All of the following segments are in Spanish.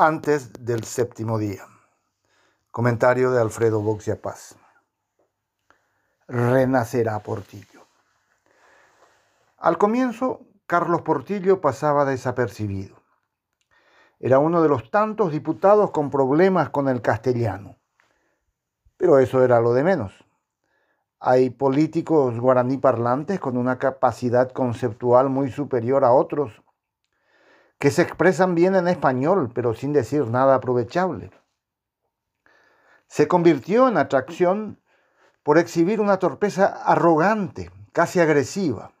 antes del séptimo día. Comentario de Alfredo Boxia Paz. Renacerá Portillo. Al comienzo, Carlos Portillo pasaba desapercibido. Era uno de los tantos diputados con problemas con el castellano. Pero eso era lo de menos. Hay políticos guaraní parlantes con una capacidad conceptual muy superior a otros que se expresan bien en español, pero sin decir nada aprovechable. Se convirtió en atracción por exhibir una torpeza arrogante, casi agresiva.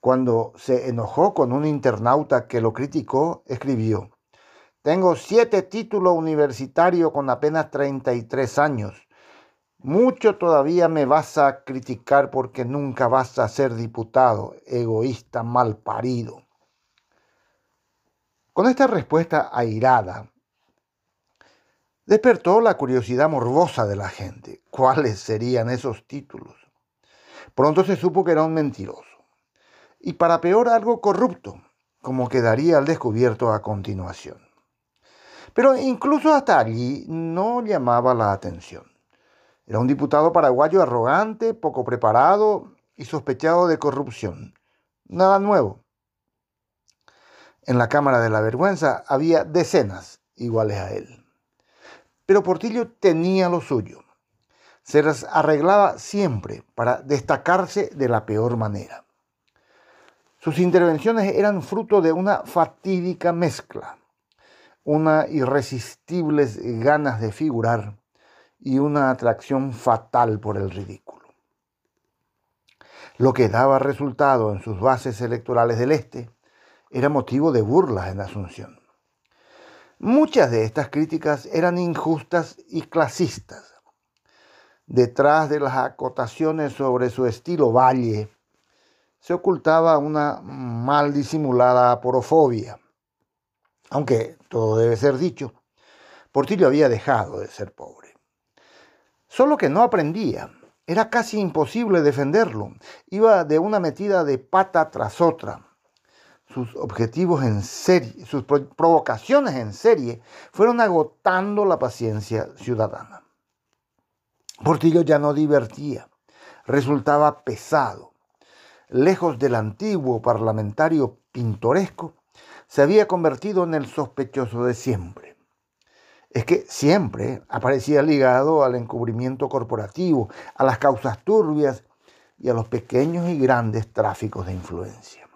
Cuando se enojó con un internauta que lo criticó, escribió, Tengo siete títulos universitarios con apenas 33 años. Mucho todavía me vas a criticar porque nunca vas a ser diputado, egoísta mal parido. Con esta respuesta airada, despertó la curiosidad morbosa de la gente. ¿Cuáles serían esos títulos? Pronto se supo que era un mentiroso. Y para peor algo corrupto, como quedaría al descubierto a continuación. Pero incluso hasta allí no llamaba la atención. Era un diputado paraguayo arrogante, poco preparado y sospechado de corrupción. Nada nuevo. En la Cámara de la Vergüenza había decenas iguales a él. Pero Portillo tenía lo suyo. Se las arreglaba siempre para destacarse de la peor manera. Sus intervenciones eran fruto de una fatídica mezcla, una irresistibles ganas de figurar y una atracción fatal por el ridículo. Lo que daba resultado en sus bases electorales del Este era motivo de burlas en Asunción. Muchas de estas críticas eran injustas y clasistas. Detrás de las acotaciones sobre su estilo valle se ocultaba una mal disimulada aporofobia. Aunque todo debe ser dicho, Portillo había dejado de ser pobre. Solo que no aprendía. Era casi imposible defenderlo. Iba de una metida de pata tras otra sus objetivos en serie, sus provocaciones en serie, fueron agotando la paciencia ciudadana. Portillo ya no divertía, resultaba pesado. Lejos del antiguo parlamentario pintoresco, se había convertido en el sospechoso de siempre. Es que siempre aparecía ligado al encubrimiento corporativo, a las causas turbias y a los pequeños y grandes tráficos de influencia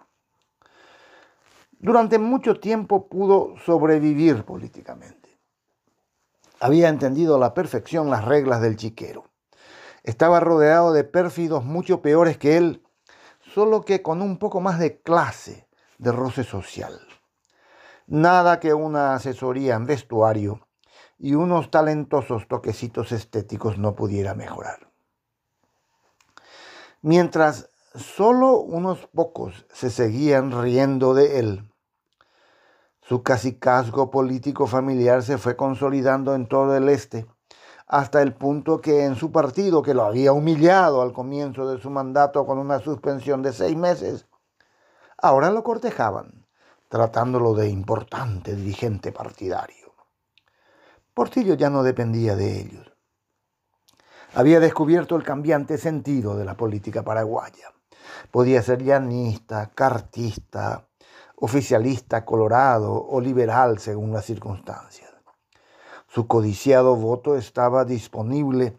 durante mucho tiempo pudo sobrevivir políticamente. Había entendido a la perfección las reglas del chiquero. Estaba rodeado de pérfidos mucho peores que él, solo que con un poco más de clase, de roce social. Nada que una asesoría en vestuario y unos talentosos toquecitos estéticos no pudiera mejorar. Mientras solo unos pocos se seguían riendo de él, su casicazgo político familiar se fue consolidando en todo el este, hasta el punto que en su partido, que lo había humillado al comienzo de su mandato con una suspensión de seis meses, ahora lo cortejaban, tratándolo de importante dirigente partidario. Portillo ya no dependía de ellos. Había descubierto el cambiante sentido de la política paraguaya. Podía ser llanista, cartista, oficialista, colorado o liberal según las circunstancias. Su codiciado voto estaba disponible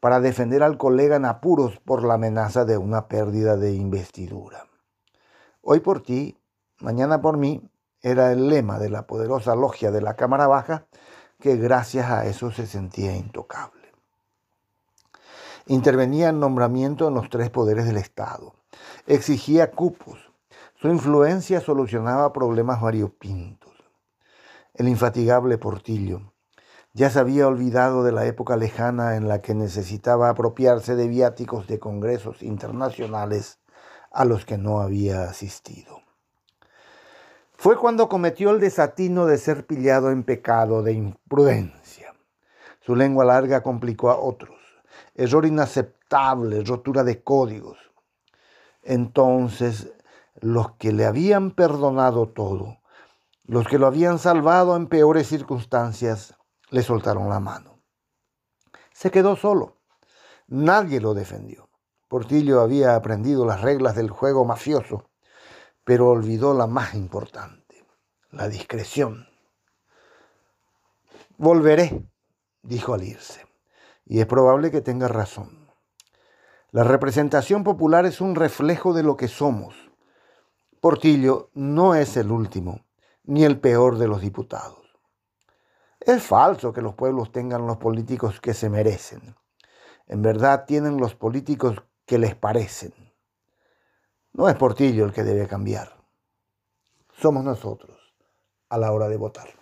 para defender al colega en apuros por la amenaza de una pérdida de investidura. Hoy por ti, mañana por mí, era el lema de la poderosa logia de la Cámara Baja que gracias a eso se sentía intocable. Intervenía en nombramiento en los tres poderes del Estado. Exigía cupos, su influencia solucionaba problemas variopintos. El infatigable Portillo ya se había olvidado de la época lejana en la que necesitaba apropiarse de viáticos de congresos internacionales a los que no había asistido. Fue cuando cometió el desatino de ser pillado en pecado de imprudencia. Su lengua larga complicó a otros. Error inaceptable, rotura de códigos. Entonces los que le habían perdonado todo, Los que lo habían salvado en peores circunstancias le soltaron la mano. Se quedó solo. Nadie lo defendió. Portillo había aprendido las reglas del juego mafioso, pero olvidó la más importante, la discreción. Volveré, dijo al irse, y es probable que tenga razón. La representación popular es un reflejo de lo que somos. Portillo no es el último, ni el peor de los diputados. Es falso que los pueblos tengan los políticos que se merecen. En verdad tienen los políticos que les parecen. No es Portillo el que debe cambiar. Somos nosotros a la hora de votar.